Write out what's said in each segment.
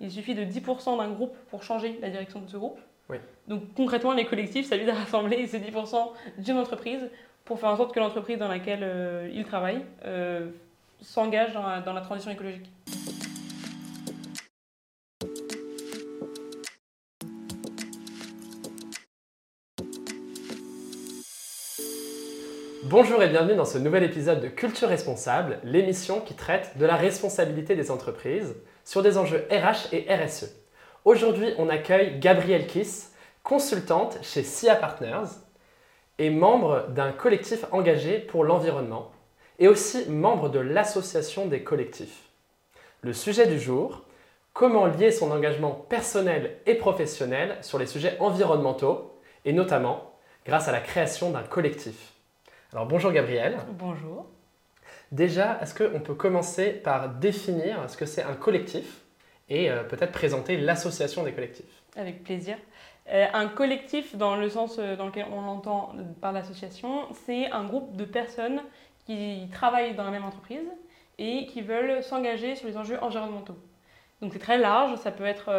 il suffit de 10% d'un groupe pour changer la direction de ce groupe. Oui. Donc concrètement, les collectifs, ça vise à rassembler ces 10% d'une entreprise pour faire en sorte que l'entreprise dans laquelle euh, ils travaillent euh, s'engage dans la transition écologique. Bonjour et bienvenue dans ce nouvel épisode de Culture Responsable, l'émission qui traite de la responsabilité des entreprises sur des enjeux RH et RSE. Aujourd'hui, on accueille Gabrielle Kiss, consultante chez SIA Partners et membre d'un collectif engagé pour l'environnement et aussi membre de l'association des collectifs. Le sujet du jour, comment lier son engagement personnel et professionnel sur les sujets environnementaux et notamment grâce à la création d'un collectif. Alors bonjour Gabrielle. Bonjour. Déjà, est-ce qu'on peut commencer par définir ce que c'est un collectif et euh, peut-être présenter l'association des collectifs? Avec plaisir. Euh, un collectif, dans le sens euh, dans lequel on l'entend par l'association, c'est un groupe de personnes qui travaillent dans la même entreprise et qui veulent s'engager sur les enjeux environnementaux. Donc c'est très large, ça peut être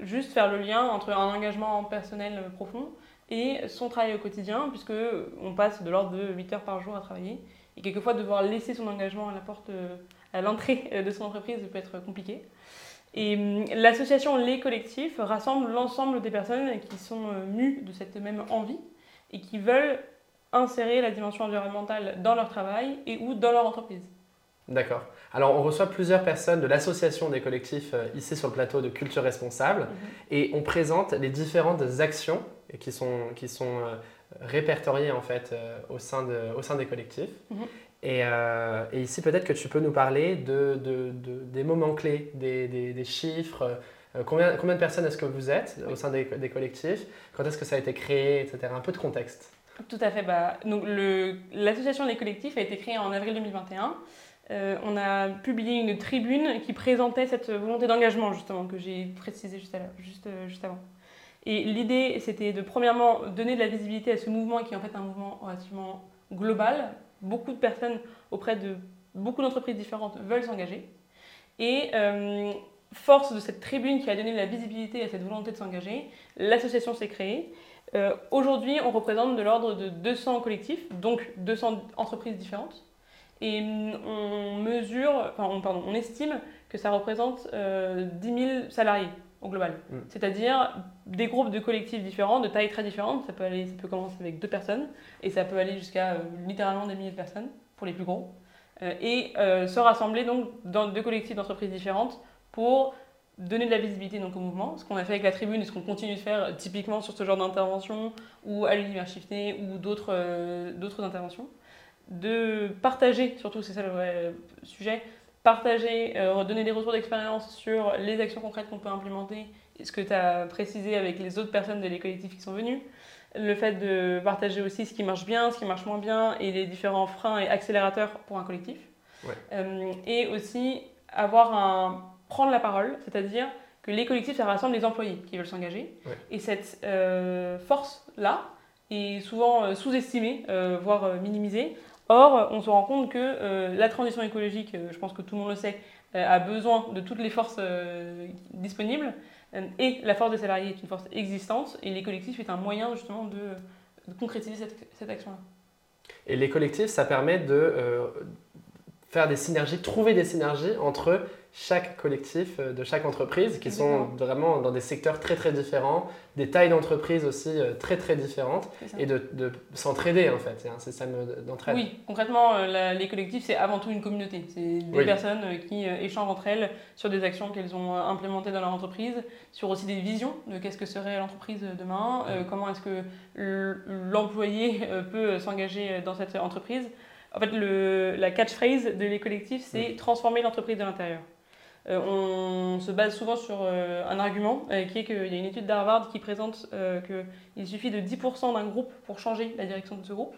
juste faire le lien entre un engagement personnel profond et son travail au quotidien, puisque on passe de l'ordre de 8 heures par jour à travailler. Et quelquefois, devoir laisser son engagement à la porte, euh, à l'entrée euh, de son entreprise peut être compliqué. Et hum, l'association Les Collectifs rassemble l'ensemble des personnes qui sont euh, mues de cette même envie et qui veulent insérer la dimension environnementale dans leur travail et ou dans leur entreprise. D'accord. Alors on reçoit plusieurs personnes de l'association des collectifs ici sur le plateau de Culture Responsable et on présente les différentes actions qui sont, qui sont répertoriées en fait euh, au, sein de, au sein des collectifs. Mhm. Et, euh, et ici peut-être que tu peux nous parler de, de- de- des moments clés, des, des- des chiffres. euh, combien, combien de personnes est-ce que vous êtes au sein des, des collectifs? Quand est-ce que ça a été créé, etc. Un peu de contexte. Tout à fait. Bah, donc le- l'association Les Collectifs a été créée en avril 2021. Euh, on a publié une tribune qui présentait cette volonté d'engagement, justement, que j'ai précisé juste, à juste, juste avant. Et l'idée, c'était de, premièrement, donner de la visibilité à ce mouvement qui est en fait un mouvement relativement global. Beaucoup de personnes auprès de beaucoup d'entreprises différentes veulent s'engager. Et euh, force de cette tribune qui a donné de la visibilité à cette volonté de s'engager, l'association s'est créée. Euh, Aujourd'hui, on représente de l'ordre de 200 collectifs, donc 200 entreprises différentes. Et hum, on mesure, enfin, on, pardon, on estime que ça représente euh, 10 000 salariés au global. Mm. C'est-à-dire des groupes de collectifs différents, de tailles très différentes. Ça peut, aller, ça peut commencer avec deux personnes et ça peut aller jusqu'à euh, littéralement des milliers de personnes pour les plus gros. Euh, et euh, se rassembler donc dans deux collectifs d'entreprises différentes pour donner de la visibilité donc, au mouvement, ce qu'on a fait avec la tribune et ce qu'on continue de faire typiquement sur ce genre d'intervention ou à l'univers shifté ou d'autres d'autres interventions, de partager, surtout c'est ça le vrai sujet, partager, euh, donner des retours d'expérience sur les actions concrètes qu'on peut implémenter, ce que tu as précisé avec les autres personnes des collectifs qui sont venus, le fait de partager aussi ce qui marche bien, ce qui marche moins bien et les différents freins et accélérateurs pour un collectif. Ouais. Euh, et aussi avoir un prendre la parole, c'est-à-dire que les collectifs, ça rassemble les employés qui veulent s'engager. Ouais. Et cette euh, force-là est souvent euh, sous-estimée, voire minimisée. Or, on se rend compte que euh, la transition écologique, euh, je pense que tout le monde le sait, euh, a besoin de toutes les forces disponibles. Et la force des salariés est une force existante. Et les collectifs est un moyen justement de, concrétiser cette, action-là. Et les collectifs, ça permet de faire des synergies, trouver des synergies entre chaque collectif euh, de chaque entreprise qui sont vraiment dans des secteurs très très différents, des tailles d'entreprise aussi euh, très très différentes et de, de s'entraider en fait, c'est un système d'entraide. Oui, concrètement, euh, la- les collectifs, c'est avant tout une communauté. C'est des Oui. personnes qui échangent entre elles sur des actions qu'elles ont implémentées dans leur entreprise, sur aussi des visions de qu'est-ce que serait l'entreprise demain, euh, comment est-ce que l'employé peut s'engager dans cette entreprise. En fait, le, la catchphrase de les collectifs, c'est transformer l'entreprise de l'intérieur. Euh, on se base souvent sur euh, un argument euh, qui est qu'il y a une étude d'Harvard qui présente qu'il suffit de 10% d'un groupe pour changer la direction de ce groupe.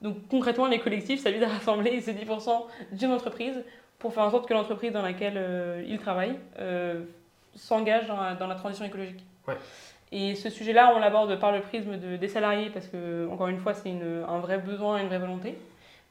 Donc concrètement, les collectifs, ça vise à rassembler ces 10% d'une entreprise pour faire en sorte que l'entreprise dans laquelle ils travaillent s'engage dans, la- dans la transition écologique. Ouais. Et ce sujet-là, on l'aborde par le prisme de- des salariés parce que, encore une fois, c'est un vrai besoin, une vraie volonté.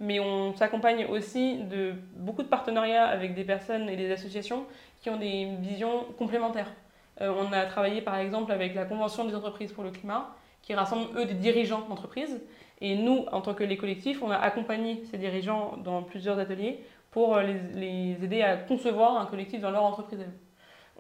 Mais on s'accompagne aussi de beaucoup de partenariats avec des personnes et des associations qui ont des visions complémentaires. Euh, on a travaillé par exemple avec la Convention des entreprises pour le climat, qui rassemble eux des dirigeants d'entreprises. Et nous, en tant que les collectifs, on a accompagné ces dirigeants dans plusieurs ateliers pour les, les aider à concevoir un collectif dans leur entreprise.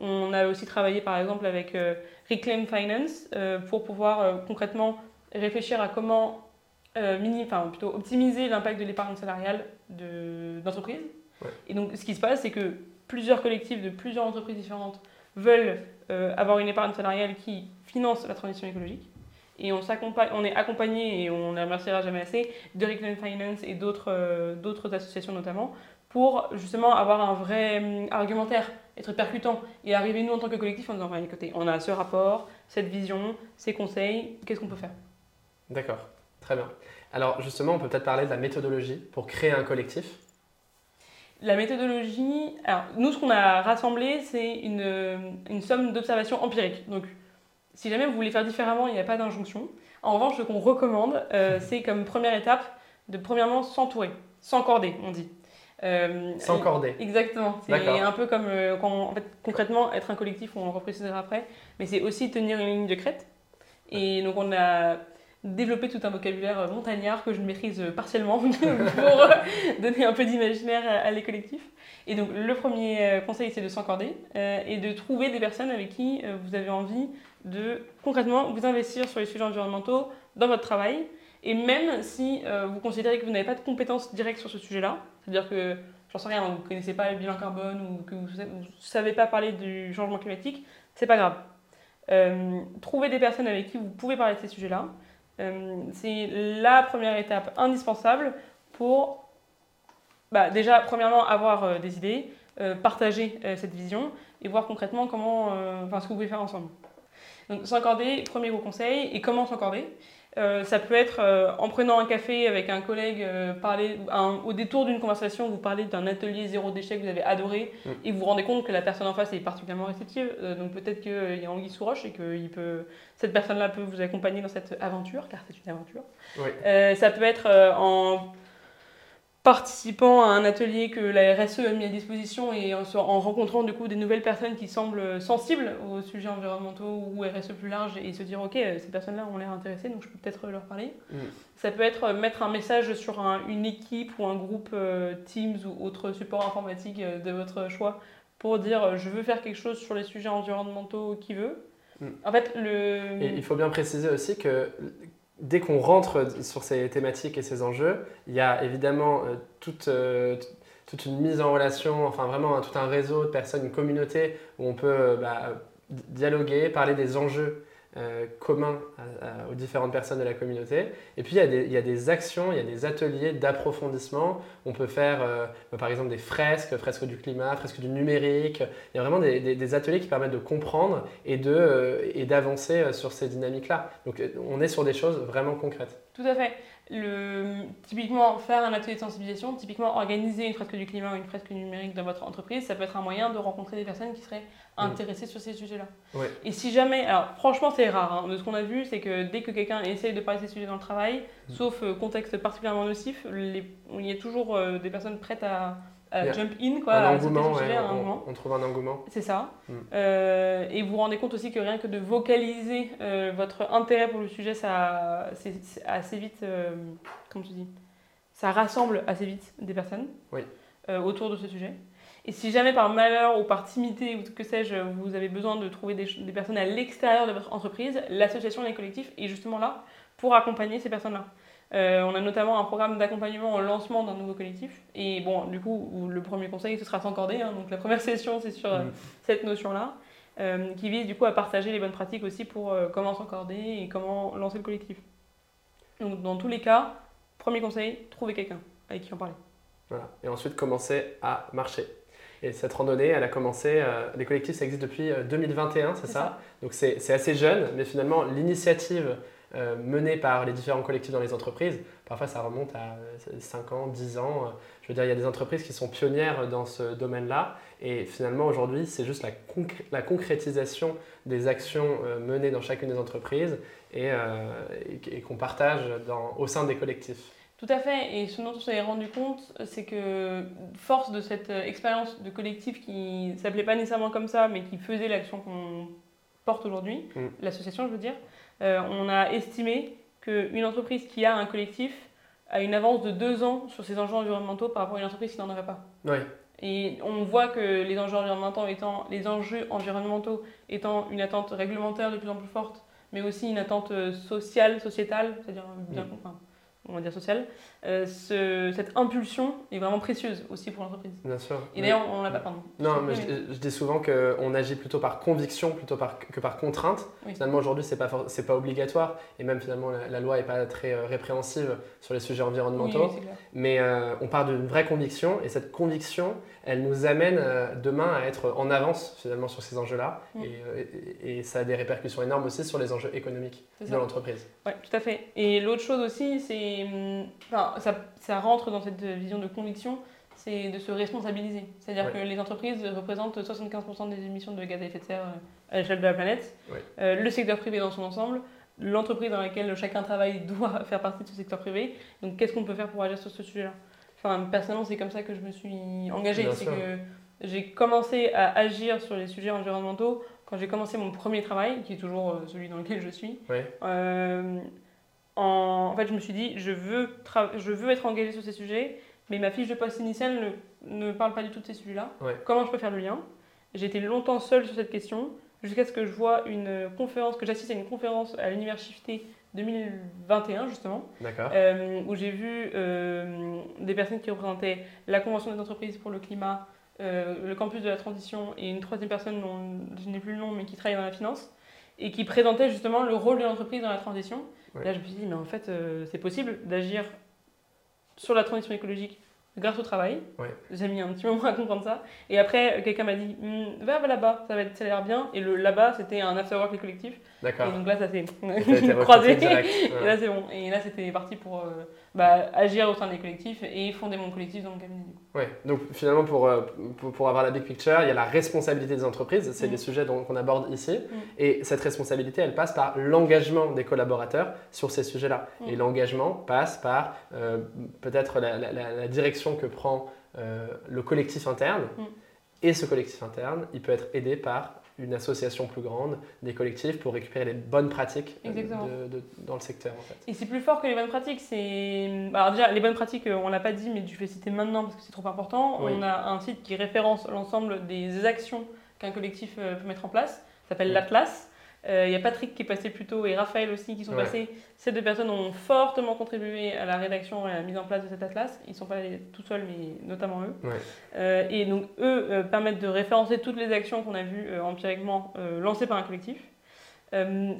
On a aussi travaillé par exemple avec euh, Reclaim Finance euh, pour pouvoir euh, concrètement réfléchir à comment mini, enfin, plutôt optimiser l'impact de l'épargne salariale d'entreprise. Ouais. Et donc ce qui se passe, c'est que plusieurs collectifs de plusieurs entreprises différentes veulent avoir une épargne salariale qui finance la transition écologique. Et on, on est accompagné, et on ne remerciera jamais assez, de Reclaim Finance et d'autres associations notamment, pour justement avoir un vrai hum, argumentaire, être percutant et arriver nous en tant que collectif en disant écoutez, on a ce rapport, cette vision, ces conseils, qu'est-ce qu'on peut faire? D'accord, très bien. Alors justement, on peut peut-être parler de la méthodologie pour créer un collectif. La méthodologie, alors nous ce qu'on a rassemblé, c'est une, une somme d'observations empiriques. Donc si jamais vous voulez faire différemment, il n'y a pas d'injonction. En revanche, ce qu'on recommande, euh, c'est comme première étape de premièrement s'entourer, s'encorder, on dit. Euh, S'encorder. Exactement. C'est un peu comme euh, quand, en fait, concrètement, être un collectif, on le reprécisera après, mais c'est aussi tenir une ligne de crête. Et donc, on a développé tout un vocabulaire montagnard que je maîtrise partiellement pour donner un peu d'imaginaire à, les collectifs. Et donc, le premier euh, conseil, c'est de s'encorder et de trouver des personnes avec qui vous avez envie de concrètement vous investir sur les sujets environnementaux dans votre travail. Et même si vous considérez que vous n'avez pas de compétences directes sur ce sujet-là, c'est-à-dire que, j'en sais rien, vous ne connaissez pas le bilan carbone ou que vous ne savez pas parler du changement climatique, c'est pas grave. Euh, trouvez des personnes avec qui vous pouvez parler de ces sujets-là. Euh, c'est la première étape indispensable pour bah, déjà, premièrement, avoir euh, des idées, partager cette vision et voir concrètement comment, ce que vous pouvez faire ensemble. Donc, s'accorder, premier gros conseil, et comment s'accorder euh, ça peut être euh, en prenant un café avec un collègue, euh, parler, au détour d'une conversation, vous parlez d'un atelier zéro déchet que vous avez adoré mm. et vous vous rendez compte que la personne en face est particulièrement réceptive. donc peut-être qu'il y a anguille sous roche et que il peut, cette personne-là peut vous accompagner dans cette aventure, car c'est une aventure. ça peut être en participant à un atelier que la RSE a mis à disposition et en, rencontrant du coup des nouvelles personnes qui semblent sensibles aux sujets environnementaux ou RSE plus large et se dire ok ces personnes-là ont l'air intéressées donc je peux peut-être leur parler. Mm. Ça peut être mettre un message sur une équipe ou un groupe euh, Teams ou autre support informatique euh, de votre choix pour dire je veux faire quelque chose sur les sujets environnementaux qui veut. Mm. En fait le... Et il faut bien préciser aussi que dès qu'on rentre sur ces thématiques et ces enjeux, il y a évidemment euh, toute, euh, toute, une mise en relation, enfin vraiment tout un réseau de personnes, une communauté où on peut euh, bah, dialoguer, parler des enjeux euh, commun aux différentes personnes de la communauté. Et puis il y, a des, actions, il y a des ateliers d'approfondissement. On peut faire euh, bah, par exemple des fresques, fresques du climat, fresques du numérique. Il y a vraiment des, ateliers qui permettent de comprendre et euh, d'avancer sur ces dynamiques-là. Donc on est sur des choses vraiment concrètes. Tout à fait. Le, typiquement, faire un atelier de sensibilisation, typiquement organiser une fresque du climat ou une fresque numérique dans votre entreprise, ça peut être un moyen de rencontrer des personnes qui seraient mm. intéressées sur ces sujets-là. Et si jamais, alors franchement c'est rare, hein, de ce qu'on a vu, c'est que dès que quelqu'un essaye de parler de ces sujets dans le travail, mm. sauf euh, contexte particulièrement nocif, les, il y a toujours euh, des personnes prêtes à, jump in, quoi, un engouement, on, trouve un engouement. C'est ça. Mm. Euh, et vous vous rendez compte aussi que rien que de vocaliser euh, votre intérêt pour le sujet, ça, c'est assez vite, euh, comment tu dis, ça rassemble assez vite des personnes autour de ce sujet. Et si jamais par malheur ou par timidité ou que sais-je, vous avez besoin de trouver des, des personnes à l'extérieur de votre entreprise, l'association Les Collectifs est justement là pour accompagner ces personnes-là. Euh, on a notamment un programme d'accompagnement au lancement d'un nouveau collectif. Et bon, du coup, le premier conseil, ce sera s'encorder. Hein, donc la première session, c'est sur euh, mm. cette notion-là, euh, qui vise du coup à partager les bonnes pratiques aussi pour comment s'encorder et comment lancer le collectif. Donc dans tous les cas, premier conseil, trouver quelqu'un avec qui en parler. Voilà. Et ensuite, commencer à marcher. Et cette randonnée, elle a commencé, les collectifs, ça existe depuis 2021, c'est ça, ça, Donc c'est assez jeune, mais finalement, l'initiative euh, menée par les différents collectifs dans les entreprises. Parfois, ça remonte à 5 ans, 10 ans. Je veux dire, il y a des entreprises qui sont pionnières dans ce domaine-là. Et finalement, aujourd'hui, c'est juste la, la, concrétisation des actions euh, menées dans chacune des entreprises et, euh, et, qu'on partage dans, au sein des collectifs. Tout à fait. Et ce dont on s'est rendu compte, c'est que force de cette euh, expérience de collectif qui ne s'appelait pas nécessairement comme ça, mais qui faisait l'action qu'on porte aujourd'hui, Mm. l'association je veux dire, euh, on a estimé qu'une entreprise qui a un collectif a une avance de deux ans sur ses enjeux environnementaux par rapport à une entreprise qui n'en aurait pas. Oui, Et on voit que les enjeux environnementaux étant, les enjeux environnementaux étant une attente réglementaire de plus en plus forte, mais aussi une attente euh, sociale, sociétale, c'est-à-dire euh, bien, Mm. enfin, on va dire sociale, euh, ce- cette impulsion est vraiment précieuse aussi pour l'entreprise. bien sûr. Et d'ailleurs, on l'a pas, pardon. Non, mais je, je dis souvent qu'on agit plutôt par conviction plutôt par, que par contrainte. Oui. Finalement, aujourd'hui, ce n'est pas, c'est pas obligatoire. Et même, finalement, la, la loi n'est pas très euh, répréhensive sur les sujets environnementaux. oui, c'est. Mais euh, on part d'une vraie conviction. Et cette conviction, elle nous amène euh, demain à être en avance, finalement, sur ces enjeux-là. Mm. Et, euh, et- et ça a des répercussions énormes aussi sur les enjeux économiques de l'entreprise. Ouais, tout à fait. Et l'autre chose aussi, c'est. hum, Enfin, ça, ça rentre dans cette vision de conviction, c'est de se responsabiliser. C'est-à-dire Ouais. que les entreprises représentent 75% des émissions de gaz à effet de serre euh, à l'échelle de la planète. Ouais. Euh, le secteur privé dans son ensemble, l'entreprise dans laquelle chacun travaille doit faire partie de ce secteur privé. Donc, qu'est-ce qu'on peut faire pour agir sur ce sujet-là? Enfin, personnellement, c'est comme ça que je me suis engagée. C'est que j'ai commencé à agir sur les sujets environnementaux quand j'ai commencé mon premier travail, qui est toujours euh, celui dans lequel je suis. Ouais. Euh, en, en fait, je me suis dit, je veux, tra- je veux être engagée sur ces sujets, mais ma fiche de poste initiale ne, ne parle pas du tout de ces sujets-là. Ouais. Comment je peux faire le lien? J'ai été longtemps seule sur cette question, jusqu'à ce que je vois une conférence, que j'assiste à une conférence à l'Université 2021, justement, euh, où j'ai vu euh, des personnes qui représentaient la Convention des entreprises pour le climat, euh, le campus de la transition et une troisième personne dont je n'ai plus le nom mais qui travaille dans la finance et qui présentait justement le rôle de l'entreprise dans la transition. Ouais. Là, je me suis dit, mais en fait, c'est possible d'agir sur la transition écologique grâce au travail. Ouais. J'ai mis un petit moment à comprendre ça. Et après, euh, quelqu'un m'a dit, Hmm, va, va là-bas, ça va être, ça a l'air bien. Et le là-bas, c'était un after-work collectif. Et D'accord. donc là, ça s'est Et croisé. Et là, c'est bon. Et là, c'était parti pour euh, bah, agir au sein des collectifs et fonder mon collectif dans mon cabinet. Ouais, donc finalement, pour, euh, pour, pour avoir la big picture, il y a la responsabilité des entreprises, c'est Mm. les sujets qu'on aborde ici. Et cette responsabilité, elle passe par l'engagement des collaborateurs sur ces sujets-là. Mm. Et l'engagement passe par euh, peut-être la, la- la- la direction que prend euh, le collectif interne. Mm. Et ce collectif interne, il peut être aidé par une association plus grande, des collectifs, pour récupérer les bonnes pratiques euh, Exactement. de- de- dans le secteur. En fait. Et c'est plus fort que les bonnes pratiques. C'est alors déjà les bonnes pratiques, euh, on l'a pas dit, mais je vais citer maintenant parce que c'est trop important. Oui. On a un site qui référence l'ensemble des actions qu'un collectif euh, peut mettre en place. Ça s'appelle Oui. l'Atlas. Euh, Il y a Patrick qui est passé plus tôt et Raphaël aussi qui sont Ouais. passés. Ces deux personnes ont fortement contribué à la rédaction et à la mise en place de cet atlas. Ils ne sont pas allés tout seuls, mais notamment eux. Ouais. Euh, et donc, eux euh, permettent de référencer toutes les actions qu'on a vues euh, empiriquement euh, lancées par un collectif. Euh,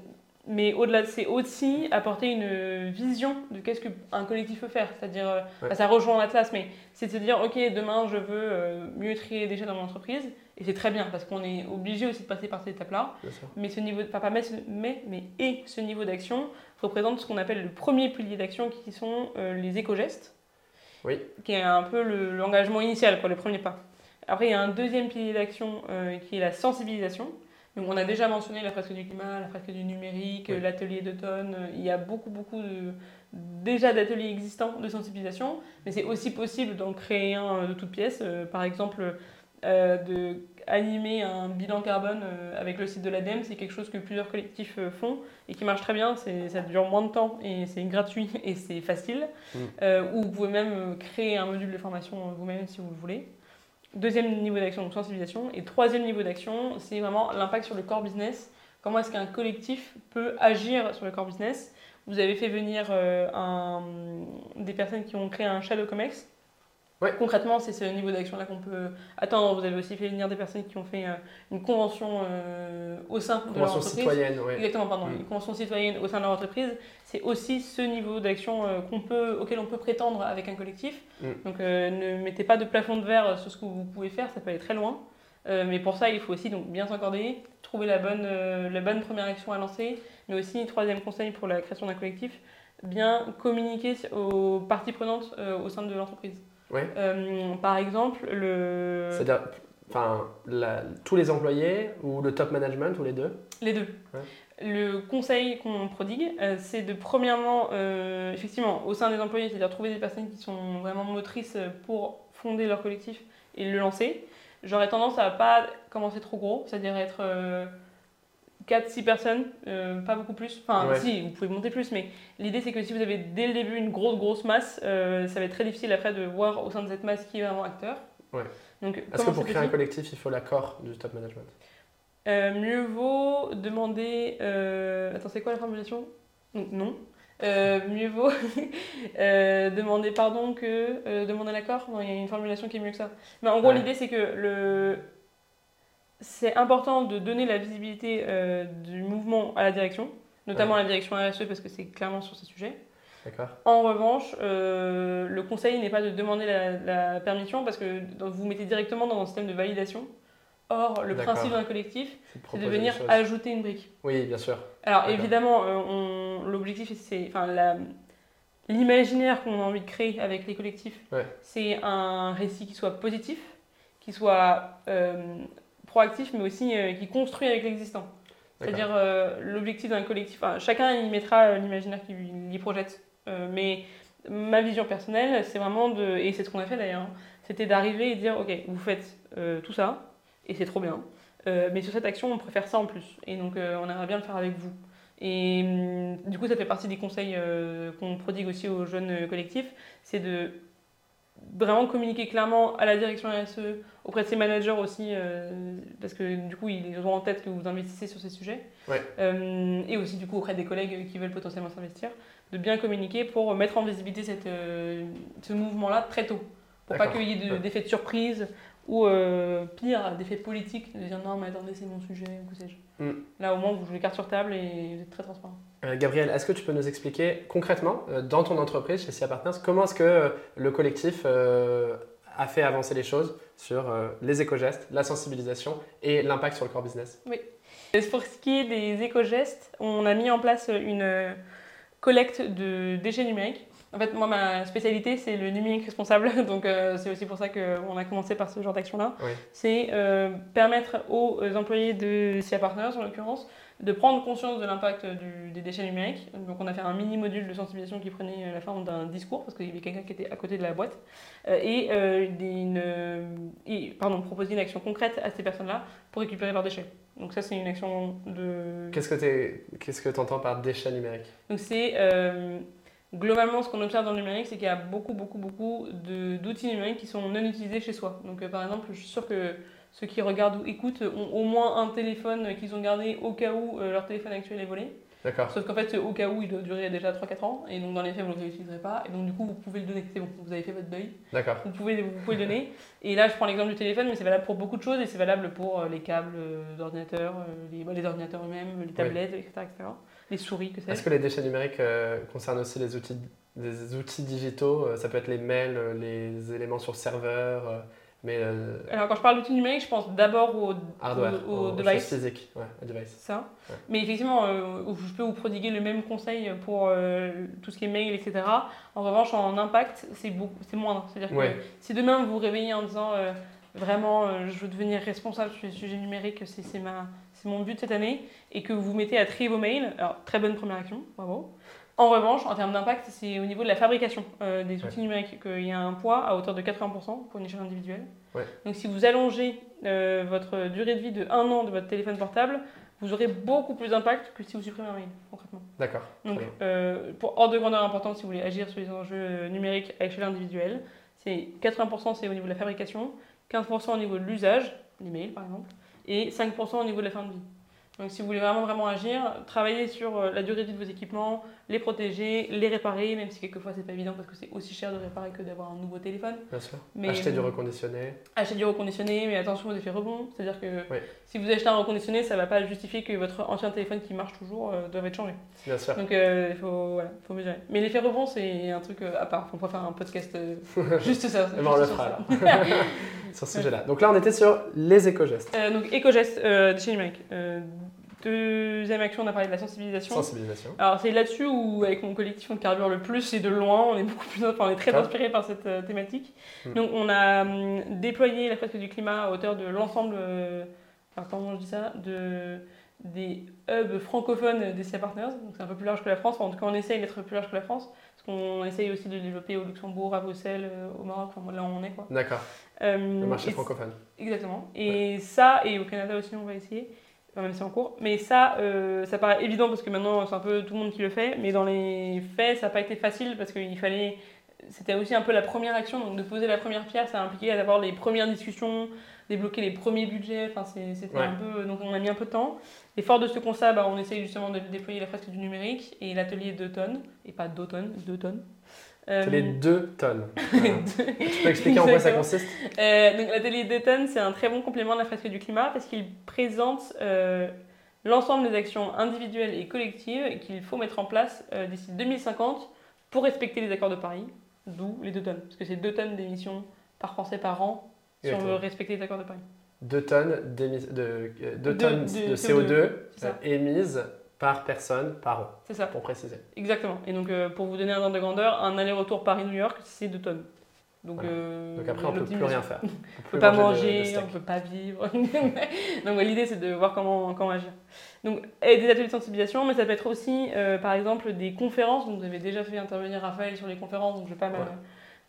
mais au-delà, c'est aussi apporter une vision de qu'est-ce qu'un collectif peut faire. C'est-à-dire, euh, Ouais. bah, ça rejoint l'Atlas, mais c'est de se dire, OK, demain, je veux euh, mieux trier les déchets dans mon entreprise. Et c'est très bien, parce qu'on est obligé aussi de passer par cette étape-là. Mais ce niveau, pas, pas mais, mais, mais et ce niveau d'action représente ce qu'on appelle le premier pilier d'action, qui sont euh, les éco-gestes, Oui. qui est un peu le- l'engagement initial, quoi, le premier pas. Après, il y a un deuxième pilier d'action euh, qui est la sensibilisation. Donc, on a déjà mentionné la fresque du climat, la fresque du numérique, Oui. l'atelier d'automne. Il y a beaucoup, beaucoup de, déjà d'ateliers existants de sensibilisation, mais c'est aussi possible d'en créer un euh, de toutes pièces. Euh, par exemple, euh, de animer un bilan carbone euh, avec le site de l'ADEME, c'est quelque chose que plusieurs collectifs euh, font et qui marche très bien. Ça dure moins de temps et c'est gratuit et c'est facile. Mm. Euh, ou vous pouvez même créer un module de formation vous-même si vous le voulez. Deuxième niveau d'action, donc sensibilisation. Et troisième niveau d'action, c'est vraiment l'impact sur le core business. Comment est-ce qu'un collectif peut agir sur le core business? Vous avez fait venir euh, un- des personnes qui ont créé un Shadow Comex. Ouais. Concrètement, c'est ce niveau d'action-là qu'on peut attendre. Vous avez aussi fait venir des personnes qui ont fait euh, une convention euh, au sein de leur Convention entreprise. citoyenne. Exactement, pardon. Mm. Une convention citoyenne au sein de leur entreprise, c'est aussi ce niveau d'action euh, qu'on peut, auquel on peut prétendre avec un collectif. Mm. Donc euh, ne mettez pas de plafond de verre sur ce que vous pouvez faire, ça peut aller très loin. Mais pour ça, il faut aussi donc, bien s'accorder, trouver la bonne, la bonne première action à lancer, mais aussi, troisième conseil pour la création d'un collectif, bien communiquer aux parties prenantes au sein de l'entreprise. Ouais. Euh, par exemple, le... C'est-à-dire, enfin, la- tous les employés ou le top management ou les deux? Les deux. Ouais. Le conseil qu'on prodigue, euh, c'est de premièrement, euh, effectivement, au sein des employés, c'est-à-dire trouver des personnes qui sont vraiment motrices euh, pour fonder leur collectif et le lancer. J'aurais tendance à pas commencer trop gros, c'est-à-dire être 4-6 personnes, euh, pas beaucoup plus. Enfin, Ouais. si, vous pouvez monter plus, mais l'idée c'est que si vous avez dès le début une grosse, grosse masse, euh, ça va être très difficile après de voir au sein de cette masse qui est vraiment acteur. Ouais. Donc, Est-ce que pour créer un collectif, il faut l'accord du top management? Euh, mieux vaut demander. Attends, c'est quoi la formulation? Non. Mieux vaut demander pardon que demander l'accord? Non, il y a une formulation qui est mieux que ça. Mais en gros, Ouais. l'idée c'est que le. C'est important de donner la visibilité euh, du mouvement à la direction, notamment à la direction RSE parce que c'est clairement sur ces sujets. D'accord En revanche, euh, le conseil n'est pas de demander la, la permission parce que dans- vous mettez directement dans un système de validation. Or, le principe d'un collectif, C'est de venir ajouter une brique. Oui, bien sûr. Alors évidemment, euh, l'objectif, c'est, enfin, l'imaginaire qu'on a envie de créer avec les collectifs, Ouais. c'est un récit qui soit positif, qui soit euh, proactif, mais aussi euh, qui construit avec l'existant. C'est-à-dire euh, l'objectif d'un collectif, enfin, chacun y mettra euh, l'imaginaire qu'il y projette. Mais ma vision personnelle, c'est vraiment de, et c'est ce qu'on a fait d'ailleurs, hein, c'était d'arriver et de dire, ok, vous faites tout ça, et c'est trop bien. Euh, mais sur cette action, on préfère ça en plus. Et donc, euh, on aimerait bien le faire avec vous. Et hum, du coup, ça fait partie des conseils qu'on prodigue aussi aux jeunes collectifs. C'est de vraiment communiquer clairement à la direction RSE, auprès de ses managers aussi, euh, parce que du coup, ils auront en tête que vous investissez sur ces sujets. Ouais. Euh, et aussi, du coup, auprès des collègues qui veulent potentiellement s'investir, de bien communiquer pour mettre en visibilité cette, euh, ce mouvement-là très tôt. Pour pas qu'il y ait de- Ouais. d'effets de surprise ou pire, d'effets politiques, de dire non, mais attendez, c'est mon sujet, ou que sais-je. Mm. Là, au moins, vous jouez les cartes sur table et vous êtes très transparent. Euh, Gabriel, est-ce que tu peux nous expliquer concrètement, euh, dans ton entreprise, chez SIA Partners, comment est-ce que euh, le collectif a fait avancer les choses sur les éco-gestes, la sensibilisation et l'impact sur le core business? Et Pour ce qui est des éco-gestes, on a mis en place une collecte de déchets numériques. En fait, moi, ma spécialité, c'est le numérique responsable. Donc, euh, c'est aussi pour ça qu'on a commencé par ce genre d'action-là. Oui. C'est euh, permettre aux employés de SIA Partners, en l'occurrence, de prendre conscience de l'impact des déchets numériques. Donc, on a fait un mini-module de sensibilisation qui prenait euh, la forme d'un discours, parce qu'il y avait quelqu'un qui était à côté de la boîte. Euh, et, euh, une, euh, et, pardon, proposer une action concrète à ces personnes-là pour récupérer leurs déchets. Donc ça, c'est une action de... Qu'est-ce que tu entends par déchets numériques? Donc c'est... euh, globalement, ce qu'on observe dans le numérique, c'est qu'il y a beaucoup, beaucoup, beaucoup d'outils numériques qui sont non utilisés chez soi. Donc euh, par exemple, je suis sûre que ceux qui regardent ou écoutent ont au moins un téléphone qu'ils ont gardé au cas où euh, leur téléphone actuel est volé. D'accord. Sauf qu'en fait, au cas où, il doit durer déjà 3-4 ans. Et donc dans les faits, vous ne le réutiliserez pas. Et donc du coup, vous pouvez le donner. C'est bon, vous avez fait votre deuil. D'accord. Vous pouvez, vous pouvez le donner. Et là, je prends l'exemple du téléphone, mais c'est valable pour beaucoup de choses et c'est valable pour euh, les câbles d'ordinateur, les, bah, les ordinateurs eux-mêmes, les tablettes, etc., etc. Les souris, que Est-ce sais-je. que les déchets numériques euh, concernent aussi les outils, les outils digitaux euh, Ça peut être les mails, euh, les éléments sur serveur, mais euh, Alors, quand je parle d'outils numériques, je pense d'abord au, hardware, au, au aux device. Ouais. C'est ça. Ouais. Mais effectivement, euh, je peux vous prodiguer le même conseil pour euh, tout ce qui est mail, etc. En revanche, en impact, c'est beaucoup, c'est moindre. C'est-à-dire Ouais. que si demain vous vous réveillez en disant vraiment, je veux devenir responsable sur les sujets numériques, c'est c'est ma, c'est mon but cette année, et que vous vous mettez à trier vos mails, alors très bonne première action, bravo. En revanche, en termes d'impact, c'est au niveau de la fabrication euh, des outils numériques qu'il y a un poids à hauteur de 80% pour une échelle individuelle. Ouais. Donc si vous allongez euh, votre durée de vie de un an de votre téléphone portable, vous aurez beaucoup plus d'impact que si vous supprimez un mail, concrètement. D'accord. Donc, euh, pour hors de grandeur importante, si vous voulez agir sur les enjeux euh, numériques à échelle individuelle, c'est 80% c'est au niveau de la fabrication, 15% au niveau de l'usage, les mails par exemple, et 5% au niveau de la fin de vie. Donc si vous voulez vraiment vraiment agir, travaillez sur euh, la durée de vie de vos équipements, les protéger, les réparer, même si quelquefois c'est pas évident parce que c'est aussi cher de réparer que d'avoir un nouveau téléphone. Bien sûr. Mais, Acheter du euh, reconditionné. Acheter du reconditionné, mais attention aux effets rebonds. C'est-à-dire que Oui. si vous achetez un reconditionné, ça ne va pas justifier que votre ancien téléphone qui marche toujours euh, doive être changé. Bien sûr. Donc euh, il faut, voilà, faut mesurer. Mais l'effet rebond, c'est un truc euh, à part. On pourrait faire un podcast juste ça. Eh ben, on le juste fera alors. sur ce sujet-là. Donc là, on était sur les éco-gestes. Donc éco-gestes, déchets numériques. Deuxième action, on a parlé de la sensibilisation. Sensibilisation. Alors c'est là-dessus où avec mon collectif on carbure le plus et de loin, on est beaucoup plus, enfin, on est très Ah. inspiré par cette euh, thématique. Hmm. Donc on a hum, déployé la fresque du climat à hauteur de l'ensemble, euh, alors comment je dis ça, de des hubs francophones des CIA Partners. Donc c'est un peu plus large que la France. Enfin, en tout cas on essaye d'être plus large que la France parce qu'on essaye aussi de développer au Luxembourg, à Bruxelles, euh, au Maroc, enfin là où on est quoi. D'accord. Euh, Le marché francophone. Exactement. Et ça, et au Canada aussi, on va essayer. Enfin, même si c'est en cours. Mais ça, euh, ça paraît évident parce que maintenant, c'est un peu tout le monde qui le fait. Mais dans les faits, ça n'a pas été facile parce qu'il fallait. C'était aussi un peu la première action. Donc, de poser la première pierre, ça a impliqué d'avoir les premières discussions, débloquer les premiers budgets. Enfin, c'était Ouais. un peu. Donc, on a mis un peu de temps. Et fort de ce constat, bah, on essaye justement de déployer la fresque du numérique et l'atelier 2 tonnes. Et pas 2 tonnes, 2 tonnes. Euh, C'est les deux tonnes. Voilà. tu peux expliquer en quoi ça consiste Euh, donc l'atelier d'Eton, c'est un très bon complément de la fresque du climat parce qu'il présente euh, l'ensemble des actions individuelles et collectives qu'il faut mettre en place euh, d'ici 2050 pour respecter les accords de Paris, d'où les 2 tonnes. Parce que c'est 2 tonnes d'émissions par Français par an si on veut respecter les accords de Paris. Deux tonnes, d'émis- de, euh, deux De- tonnes de de, CO2, CO2, c'est ça. euh, émises par personne par an, C'est ça, pour préciser. exactement. Et donc euh, pour vous donner un ordre de grandeur, un aller-retour Paris-New York, c'est 2 tonnes. Donc, Voilà. euh, Donc après, on peut plus rien faire. On On peut pas manger de- de on peut pas vivre. Donc ouais, l'idée c'est de voir comment, comment agir. Donc et des ateliers de sensibilisation, mais ça peut être aussi euh, par exemple des conférences. Donc vous avez déjà fait intervenir Raphaël sur les conférences, donc je vais pas Ouais.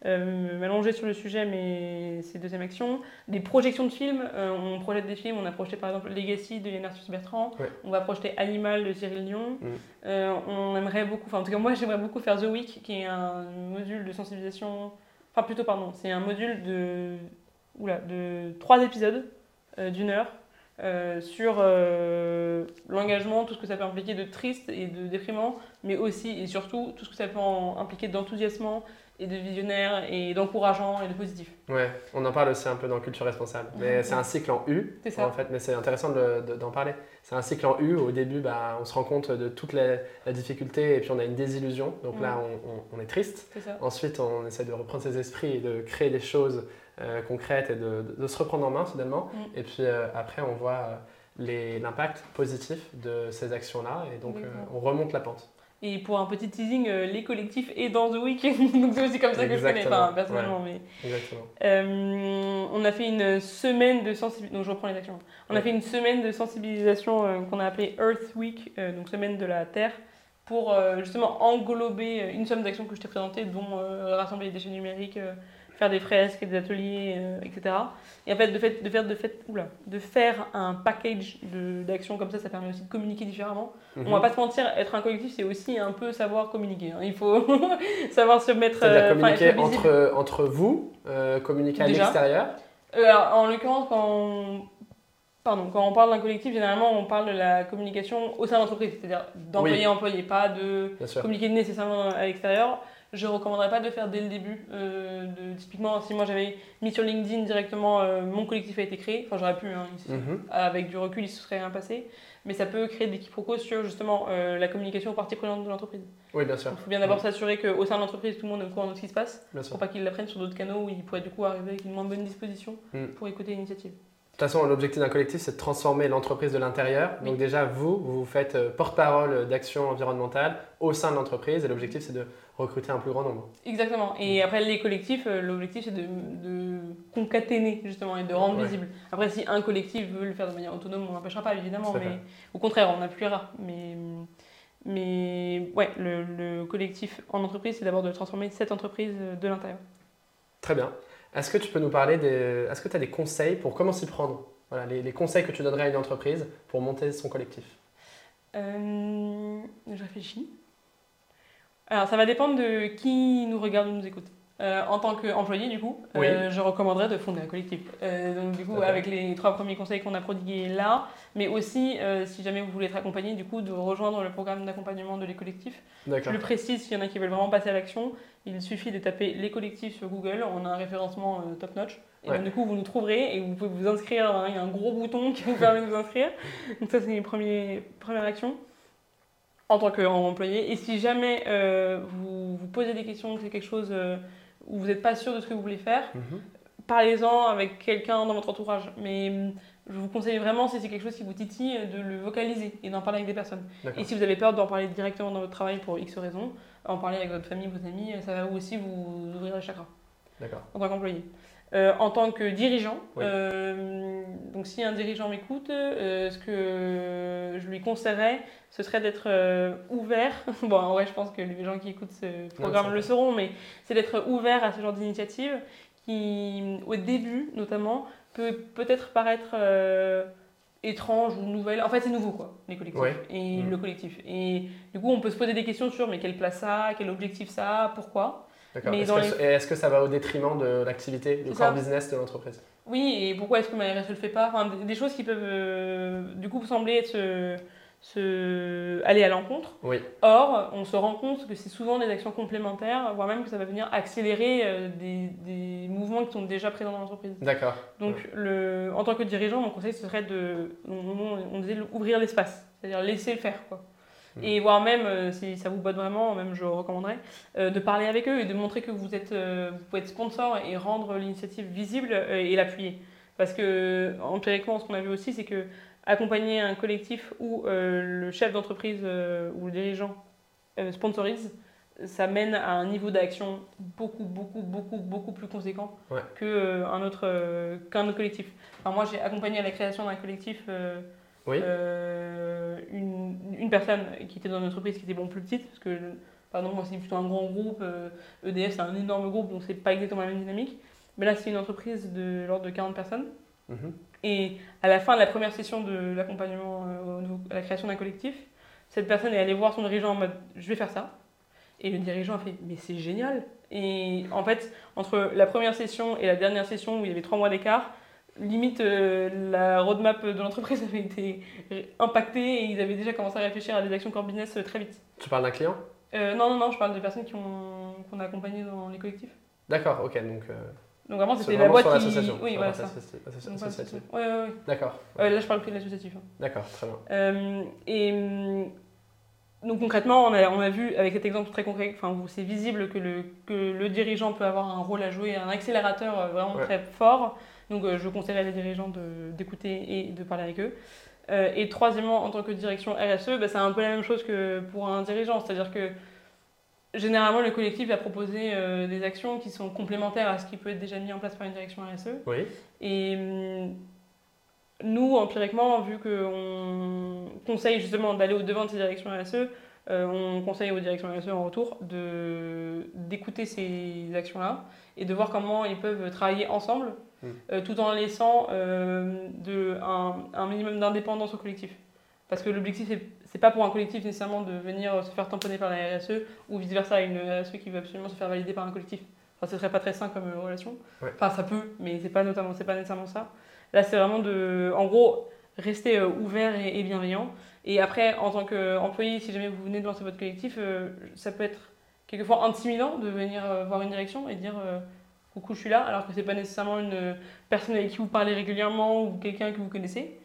Euh, m'allonger sur le sujet, mais c'est deuxième action. Des projections de films, euh, on projette des films, on a projeté par exemple Legacy de Yann Arthus Bertrand, Ouais. on va projeter Animal de Cyril Dion. Mm. Euh, on aimerait beaucoup, enfin en tout cas moi j'aimerais beaucoup faire The Week, qui est un module de sensibilisation, enfin plutôt pardon, c'est un module de, oula, de trois épisodes d'une heure sur l'engagement, tout ce que ça peut impliquer de triste et de déprimant, mais aussi et surtout tout ce que ça peut en- impliquer d'enthousiasmant et de visionnaire et d'encourageant et de positif. Ouais, on en parle aussi un peu dans Culture Responsable. Mais c'est un cycle en U, C'est ça. en fait, mais c'est intéressant de- de- d'en parler. C'est un cycle en U. Au début, bah, on se rend compte de toute la, la difficulté et puis on a une désillusion. Donc là, on, on- on est triste. C'est ça. Ensuite, on essaie de reprendre ses esprits et de créer des choses euh, concrètes et de, de- de se reprendre en main finalement. Mm. Et puis euh, après, on voit euh, l'impact positif de ces actions-là et donc euh, on remonte la pente. Et pour un petit teasing, euh, les collectifs et dans The Week, donc c'est aussi comme ça que je connais, enfin personnellement, mais Exactement. Euh, on a fait une semaine de sensibilisation. Donc je reprends les actions. On a fait une semaine de sensibilisation euh, qu'on a appelée Earth Week, euh, donc semaine de la Terre, pour justement englober une somme d'actions que je t'ai présentées, dont rassembler les déchets numériques, faire des fresques des ateliers, euh, etc. Et en fait, de, fait, de, faire, de, fait, oula, de faire un package d'actions comme ça, ça permet aussi de communiquer différemment. Mhm. On va pas se mentir, être un collectif, c'est aussi un peu savoir communiquer. hein. Il faut savoir se mettre. Euh, communiquer entre, entre vous, euh, communiquer à l'extérieur. Euh, en l'occurrence, quand on... Pardon, quand on parle d'un collectif, généralement, on parle de la communication au sein de l'entreprise, c'est-à-dire d'employé à employé, pas de communiquer nécessairement à l'extérieur. Je ne recommanderais pas de faire dès le début. euh, de, typiquement, si moi j'avais mis sur LinkedIn directement euh, mon collectif a été créé, enfin j'aurais pu, hein, il- Mhm. avec du recul, il se serait rien passé, mais ça peut créer des quiproquos sur justement euh, la communication aux parties prenantes de l'entreprise. Oui, bien sûr. Il faut bien d'abord s'assurer qu'au sein de l'entreprise, tout le monde est au courant de ce qui se passe, Bien sûr. pour pas qu'ils l'apprennent sur d'autres canaux où ils pourraient du coup arriver avec une moins bonne disposition Mm. pour écouter l'initiative. De toute façon, l'objectif d'un collectif, c'est de transformer l'entreprise de l'intérieur. Oui. Donc déjà, vous, vous vous faites porte-parole d'action environnementale au sein de l'entreprise et l'objectif, c'est de recruter un plus grand nombre. Exactement. Et après, les collectifs, euh, l'objectif, c'est de, de concaténer, justement, et de rendre Ouais. visible. Après, si un collectif veut le faire de manière autonome, on n'empêchera pas, évidemment. Mais au contraire, on appuiera. Mais, mais ouais, le, le collectif en entreprise, c'est d'abord de transformer cette entreprise euh, de l'intérieur. Très bien. Est-ce que tu peux nous parler des... Est-ce que tu as des conseils pour comment s'y prendre? Voilà, les, les conseils que tu donnerais à une entreprise pour monter son collectif Euh, je réfléchis. Alors, ça va dépendre de qui nous regarde ou nous écoute. Euh, en tant qu'employé, du coup, Oui. euh, je recommanderais de fonder un collectif. Euh, donc, du coup, avec les trois premiers conseils qu'on a prodigués là, mais aussi, si jamais vous voulez être accompagné, du coup, de rejoindre le programme d'accompagnement de les collectifs. Le précise, s'il y en a qui veulent vraiment passer à l'action, il suffit de taper les collectifs sur Google. On a un référencement euh, top notch. Et Ouais. donc, du coup, vous nous trouverez et vous pouvez vous inscrire. hein, Il y a un gros bouton qui vous permet de vous inscrire. Donc, ça, c'est les premiers, premières actions en tant qu'employé. Et si jamais euh, vous vous posez des questions, que c'est quelque chose euh, où vous n'êtes pas sûr de ce que vous voulez faire, Mhm. parlez-en avec quelqu'un dans votre entourage. Mais je vous conseille vraiment, si c'est quelque chose qui vous titille, de le vocaliser et d'en parler avec des personnes. Et si vous avez peur d'en parler directement dans votre travail pour X raisons, en parler avec votre famille, vos amis, ça va aussi vous ouvrir les chakras D'accord. en tant qu'employé. Euh, en tant que dirigeant, Oui. euh, donc si un dirigeant m'écoute, euh, ce que je lui conseillerais, ce serait d'être ouvert. bon, en vrai, je pense que les gens qui écoutent ce programme le sauront, mais c'est d'être ouvert à ce genre d'initiative qui, au début notamment, peut peut-être paraître étrange ou nouvelle. En fait, c'est nouveau, quoi, les collectifs et Mm. le collectif. Et du coup, on peut se poser des questions sur mais quelle place ça a, quel objectif ça a, pourquoi? D'accord. Est-ce que, et est-ce que ça va au détriment de l'activité, du core ça. business de l'entreprise? Oui, et pourquoi est-ce que ma RSE le fait pas? Enfin, des- choses qui peuvent euh, du coup sembler être se, se- aller à l'encontre. Oui. Or, on se rend compte que c'est souvent des actions complémentaires, voire même que ça va venir accélérer euh, des, des mouvements qui sont déjà présents dans l'entreprise. D'accord. Donc, le, en tant que dirigeant, mon conseil ce serait de, on, on disait, ouvrir l'espace, c'est-à-dire laisser le faire, quoi. Mm. Et voire même, euh, si ça vous botte vraiment, même je recommanderais, euh, de parler avec eux et de montrer que vous êtes, euh, vous pouvez être sponsor et rendre l'initiative visible et l'appuyer. Parce que empiriquement, ce qu'on a vu aussi, c'est que accompagner un collectif où le chef d'entreprise ou le dirigeant sponsorise, ça mène à un niveau d'action beaucoup, beaucoup, beaucoup, beaucoup plus conséquent Ouais. que, euh, un autre, qu'un autre collectif. Enfin, moi, j'ai accompagné à la création d'un collectif Oui. euh, une, une personne qui était dans une entreprise qui était bon plus petite, parce que pardon, moi c'est plutôt un grand groupe, euh, EDF c'est un énorme groupe, donc c'est pas exactement la même dynamique. Mais là, c'est une entreprise de l'ordre de 40 personnes. Mhm. Et à la fin de la première session de l'accompagnement euh, à la création d'un collectif, cette personne est allée voir son dirigeant en mode je vais faire ça. Et le dirigeant a fait mais c'est génial. Et en fait, entre la première session et la dernière session où il y avait trois mois d'écart, limite euh, la roadmap de l'entreprise avait été impactée et ils avaient déjà commencé à réfléchir à des actions core business euh, très vite. Tu parles d'un client? Euh, non, non, non, je parle des personnes qui qu'on a accompagnées dans les collectifs. D'accord, ok. Donc, euh, Donc vraiment, c'était la boîte sur qui... l'association. Oui, sur voilà ça. associative. Ouais, ouais, ouais. D'accord. Là, je parle que de l'associatif. hein. D'accord, très bien. Et hum, donc concrètement, on a, on a vu avec cet exemple très concret, enfin, c'est visible que le, que le dirigeant peut avoir un rôle à jouer, un accélérateur vraiment Ouais. très fort. Donc euh, je conseillerais les dirigeants d'écouter et de parler avec eux. Euh, et troisièmement, en tant que direction RSE, bah, c'est un peu la même chose que pour un dirigeant. C'est-à-dire que généralement, le collectif va proposer euh, des actions qui sont complémentaires à ce qui peut être déjà mis en place par une direction RSE. Oui. Et hum, nous, empiriquement, vu qu'on conseille justement d'aller au-devant de ces directions RSE, euh, on conseille aux directions RSE en retour d'écouter ces actions-là et de voir comment ils peuvent travailler ensemble, Euh, tout en laissant euh, de, un, un minimum d'indépendance au collectif. Parce que l'objectif, c'est- pas pour un collectif nécessairement de venir se faire tamponner par la RSE ou vice-versa, une RSE qui veut absolument se faire valider par un collectif. Enfin, ce serait pas très sain comme euh, relation. Ouais. Enfin, ça peut, mais c'est pas notamment, pas nécessairement ça. Là, c'est vraiment de, en gros, rester ouvert et, et bienveillant. Et après, en tant qu'employé, si jamais vous venez de lancer votre collectif, ça peut être quelquefois intimidant de venir voir une direction et dire coucou, je suis là, alors que c'est pas nécessairement une personne avec qui vous parlez régulièrement ou quelqu'un que vous connaissez.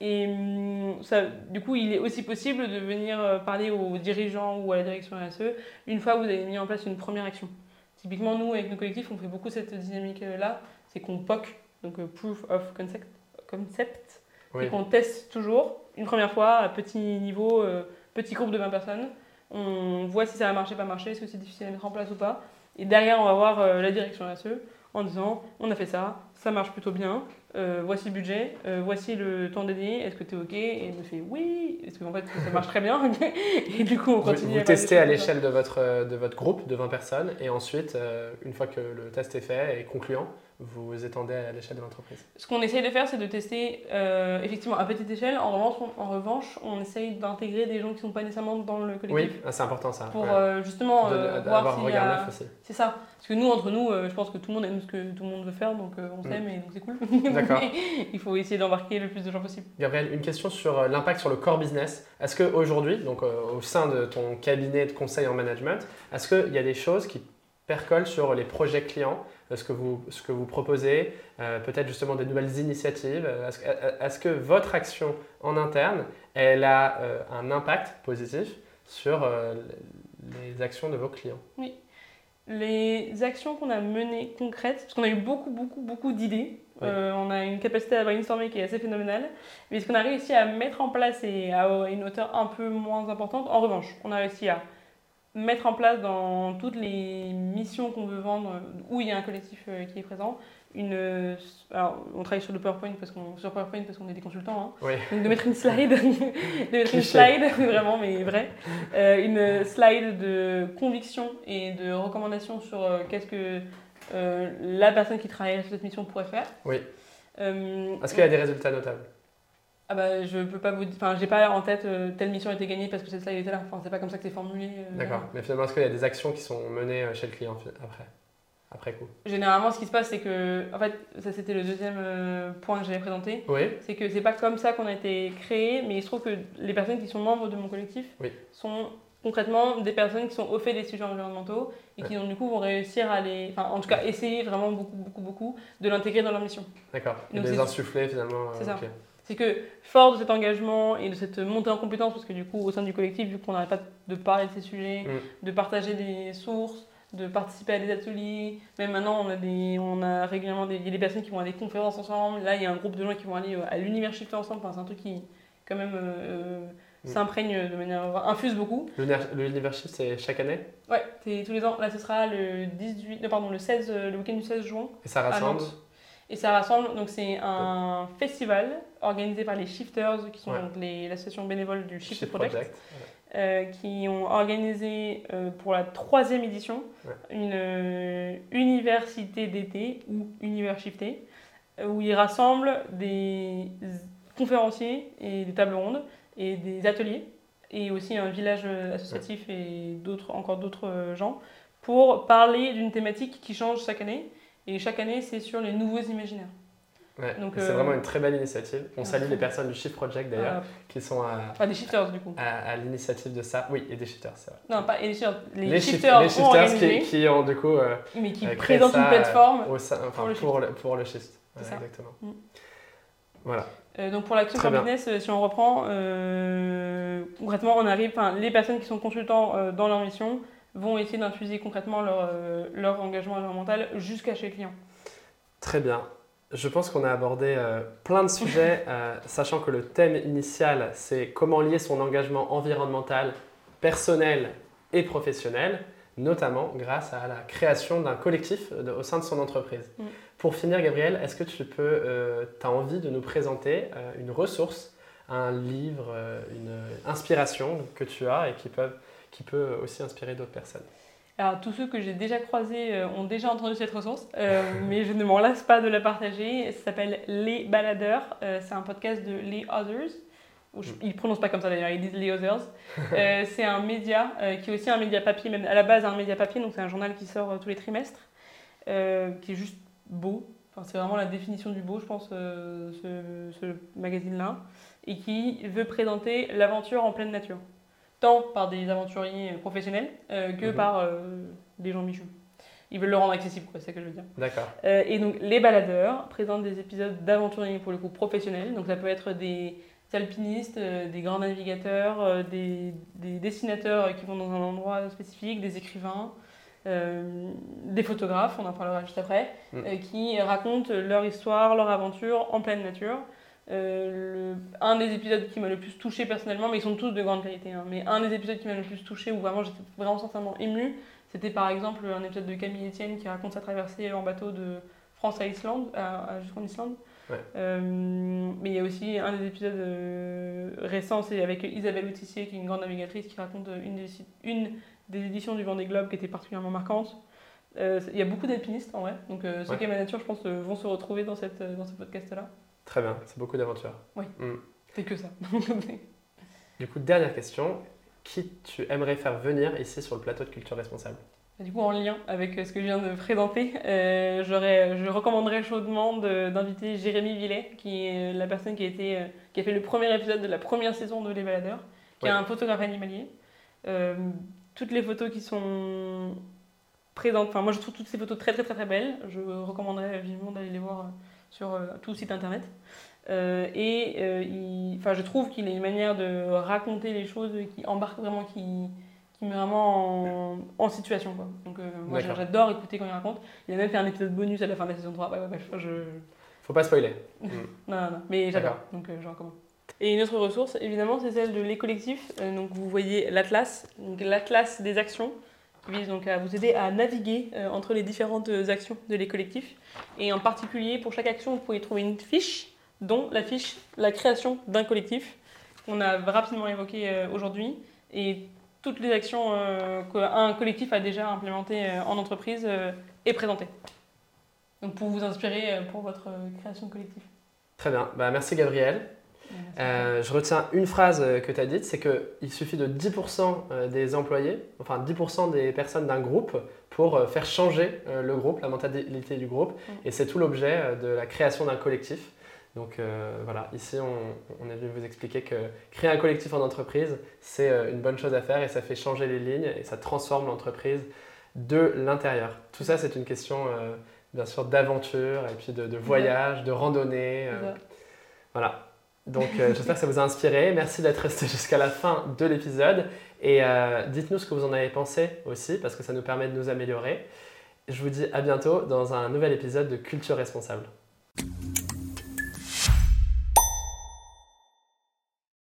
Et hum, ça, du coup, il est aussi possible de venir euh, parler aux dirigeants ou à la direction RSE une fois que vous avez mis en place une première action. Typiquement, nous, avec nos collectifs, on fait beaucoup cette dynamique-là, c'est qu'on POC, donc euh, Proof of Concept, concept Oui. et qu'on teste toujours, une première fois, à petit niveau, euh, petit groupe de 20 personnes. On voit si ça va marcher, pas marcher, est-ce que c'est difficile à mettre en place ou pas. Et derrière, on va voir euh, la direction RSE en disant on a fait ça, ça marche plutôt bien, euh, voici le budget, euh, voici le temps dédié, est-ce que tu es OK? Et il me fait oui, est-ce qu'en fait ça marche très bien Et du coup, on Vous, continue. vous des testez à l'échelle de votre, de votre groupe de 20 personnes et ensuite, une fois que le test est fait et concluant, vous étendez à l'échelle de l'entreprise? Ce qu'on essaye de faire, c'est de tester euh, effectivement à petite échelle. En revanche, on, en revanche, on essaye d'intégrer des gens qui ne sont pas nécessairement dans le collectif. Oui, ah, c'est important ça. Pour ouais. euh, justement De- euh, voir un s'il y regard neuf aussi. C'est ça. Parce que nous, entre nous, je pense que tout le monde aime ce que tout le monde veut faire, donc on Mm. s'aime et donc c'est cool. D'accord. Il faut essayer d'embarquer le plus de gens possible. Gabriel, une question sur l'impact sur le core business. Est-ce qu'aujourd'hui, donc au sein de ton cabinet de conseil en management, est-ce qu'il y a des choses qui percolent sur les projets clients, euh, ce que vous, ce que vous proposez, euh, peut-être justement des nouvelles initiatives euh, Est-ce que- votre action en interne, elle a euh, un impact positif sur euh, les actions de vos clients? Les actions qu'on a menées concrètes, parce qu'on a eu beaucoup, beaucoup, beaucoup d'idées. On a une capacité à brainstormer qui est assez phénoménale. Mais ce qu'on a réussi à mettre en place et à une hauteur un peu moins importante, en revanche, on a réussi à mettre en place dans toutes les missions qu'on veut vendre, où il y a un collectif euh, qui est présent, une. Alors, on travaille sur le PowerPoint parce qu'on sur PowerPoint parce qu'on est des consultants. Hein. Donc de mettre une slide, de mettre une slide, vraiment, mais vrai, euh, une slide de conviction et de recommandation sur euh, qu'est-ce que la personne qui travaille sur cette mission pourrait faire. Oui. Est-ce qu'il y a des résultats notables? Ah bah je peux pas vous dire, enfin j'ai pas en tête euh, telle mission a été gagnée parce que cette slide était là, enfin c'est pas comme ça que c'est formulé. Euh. D'accord, mais finalement est-ce qu'il y a des actions qui sont menées euh, chez le client après après coup? Généralement, ce qui se passe, c'est que, en fait, ça c'était le deuxième point que j'avais présenté. Oui. C'est que c'est pas comme ça qu'on a été créé, mais il se trouve que les personnes qui sont membres de mon collectif sont concrètement des personnes qui sont au fait des sujets environnementaux et qui donc du coup vont réussir à les, enfin en tout cas essayer vraiment beaucoup beaucoup beaucoup de l'intégrer dans leur mission. D'accord. Et les insuffler finalement. C'est ça c'est que fort de cet engagement et de cette montée en compétence, parce que du coup, au sein du collectif, vu qu'on n'arrête pas de parler de ces sujets, mm. de partager des sources, de participer à des ateliers, même maintenant, on a, des, on a régulièrement des, des personnes qui vont à des conférences ensemble. Là, il y a un groupe de gens qui vont aller à l'univers Shifter ensemble. Enfin, c'est un truc qui, quand même, euh, euh, mm. s'imprègne de manière. infuse beaucoup. L'univers Shift, c'est chaque année? Ouais, c'est tous les ans. Là, ce sera le 18, pardon, le 16, le week-end du 16 juin. Et ça rassemble? Et ça rassemble, donc c'est un festival organisé par les Shifters, qui sont l'association bénévole du Shift, Project, euh, qui ont organisé euh, pour la troisième édition une euh, université d'été ou univers shifté, où ils rassemblent des conférenciers et des tables rondes et des ateliers, et aussi un village associatif et d'autres, encore d'autres gens, pour parler d'une thématique qui change chaque année et chaque année, c'est sur les nouveaux imaginaires. Ouais, c'est euh, vraiment une très belle initiative. On salue les personnes du Shift Project d'ailleurs, qui sont à, enfin, des shifters du coup. À, l'initiative de ça. Oui, et des shifters, c'est vrai. Non, pas les shifters. Les, shifters, les shifters qui, qui, ont du coup. Euh, Mais qui euh, présentent une plateforme au enfin, pour, le pour, le, pour, le shift. Ouais, exactement. Mm. Voilà. donc pour l'action sur business, si on reprend, concrètement, on arrive, les personnes qui sont consultants dans leur mission vont essayer d'infuser concrètement leur, euh, leur engagement environnemental jusqu'à chez les clients. Très bien. Je pense qu'on a abordé euh, plein de sujets, euh, sachant que le thème initial, c'est comment lier son engagement environnemental, personnel et professionnel, notamment grâce à la création d'un collectif au sein de son entreprise. Mm. Pour finir, Gabriel, est-ce que tu peux, tu as envie de nous présenter une ressource, un livre, une inspiration que tu as et qui peuvent qui peut aussi inspirer d'autres personnes. Alors, tous ceux que j'ai déjà croisés euh, ont déjà entendu cette ressource, euh, mais je ne m'en lasse pas de la partager. Ça s'appelle Les Baladeurs. Euh, c'est un podcast de Les Others. Mm. Ils ne prononcent pas comme ça d'ailleurs, ils disent Les Others. c'est un média qui est aussi un média papier, même à la base un média papier, donc c'est un journal qui sort tous les trimestres, qui est juste beau. Enfin, c'est vraiment la définition du beau, je pense, ce, ce magazine-là, et qui veut présenter l'aventure en pleine nature tant par des aventuriers professionnels euh, que mhm. par euh, des gens michus. Ils veulent le rendre accessible, c'est ça que je veux dire. D'accord. Euh, et donc, les baladeurs présentent des épisodes d'aventuriers pour le coup professionnels. Donc, ça peut être des alpinistes, des grands navigateurs, des, des, dessinateurs qui vont dans un endroit spécifique, des écrivains, des photographes, on en parlera juste après, mm. qui racontent leur histoire, leur aventure en pleine nature. Euh, un des épisodes qui m'a le plus touché personnellement, mais ils sont tous de grande qualité, hein, mais un des épisodes qui m'a le plus touché, où vraiment j'étais vraiment sincèrement ému, c'était par exemple un épisode de Camille Etienne qui raconte sa traversée en bateau de France à Islande, jusqu'en Islande. Euh, mais il y a aussi un des épisodes euh, récents, c'est avec Isabelle Autissier, qui est une grande navigatrice, qui raconte une des, une des éditions du Vendée Globe qui était particulièrement marquante. il y a beaucoup d'alpinistes en vrai, donc ceux qui aiment la nature, je pense, vont se retrouver dans, cette, dans ce podcast-là. Très bien, c'est beaucoup d'aventures. Oui, mm. c'est que ça. du coup, dernière question. Qui tu aimerais faire venir ici sur le plateau de Culture Responsable? Bah, du coup, en lien avec ce que je viens de présenter, euh, je recommanderais chaudement d'inviter Jérémy Villet, qui est la personne qui a, été, euh, qui a fait le premier épisode de la première saison de Les Baladeurs, qui est un photographe animalier. Euh, toutes les photos qui sont présentes, enfin moi je trouve toutes ces photos très très très très belles. Je recommanderais vivement d'aller les voir sur euh, tout site internet. Euh, et euh, il, je trouve qu'il a une manière de raconter les choses qui embarque vraiment, qui, qui met vraiment en, en situation. Quoi. Donc euh, moi j'adore écouter quand il raconte. Il a même fait un épisode bonus à la fin de la saison 3. Ouais, ouais, ouais, je, Faut pas spoiler. Non, non, non, mais j'adore, D'accord. donc je recommande. Et une autre ressource, évidemment, c'est celle de Les Collectifs. Donc vous voyez l'Atlas, l'Atlas des actions, vise donc à vous aider à naviguer euh, entre les différentes euh, actions de Les Collectifs. Et en particulier, pour chaque action, vous pouvez trouver une fiche, dont la fiche La création d'un collectif, qu'on a rapidement évoqué euh, aujourd'hui. Et toutes les actions euh, qu'un collectif a déjà implémentées euh, en entreprise euh, est présentée. Donc pour vous inspirer euh, pour votre euh, création de collectif. Très bien. Bah, merci Gabriel. Euh, je retiens une phrase euh, que tu as dite, c'est qu'il suffit de 10% euh, des employés, enfin 10% des personnes d'un groupe pour faire changer le groupe, la mentalité du groupe. Et c'est tout l'objet de la création d'un collectif. Donc euh, voilà, ici on, on est venu vous expliquer que créer un collectif en entreprise, c'est une bonne chose à faire et ça fait changer les lignes et ça transforme l'entreprise de l'intérieur. Tout ça, c'est une question euh, bien sûr d'aventure et puis de, de voyage, de randonnée. voilà. Donc euh, j'espère que ça vous a inspiré. Merci d'être resté jusqu'à la fin de l'épisode. Et euh, dites-nous ce que vous en avez pensé aussi, parce que ça nous permet de nous améliorer. Je vous dis à bientôt dans un nouvel épisode de Culture Responsable.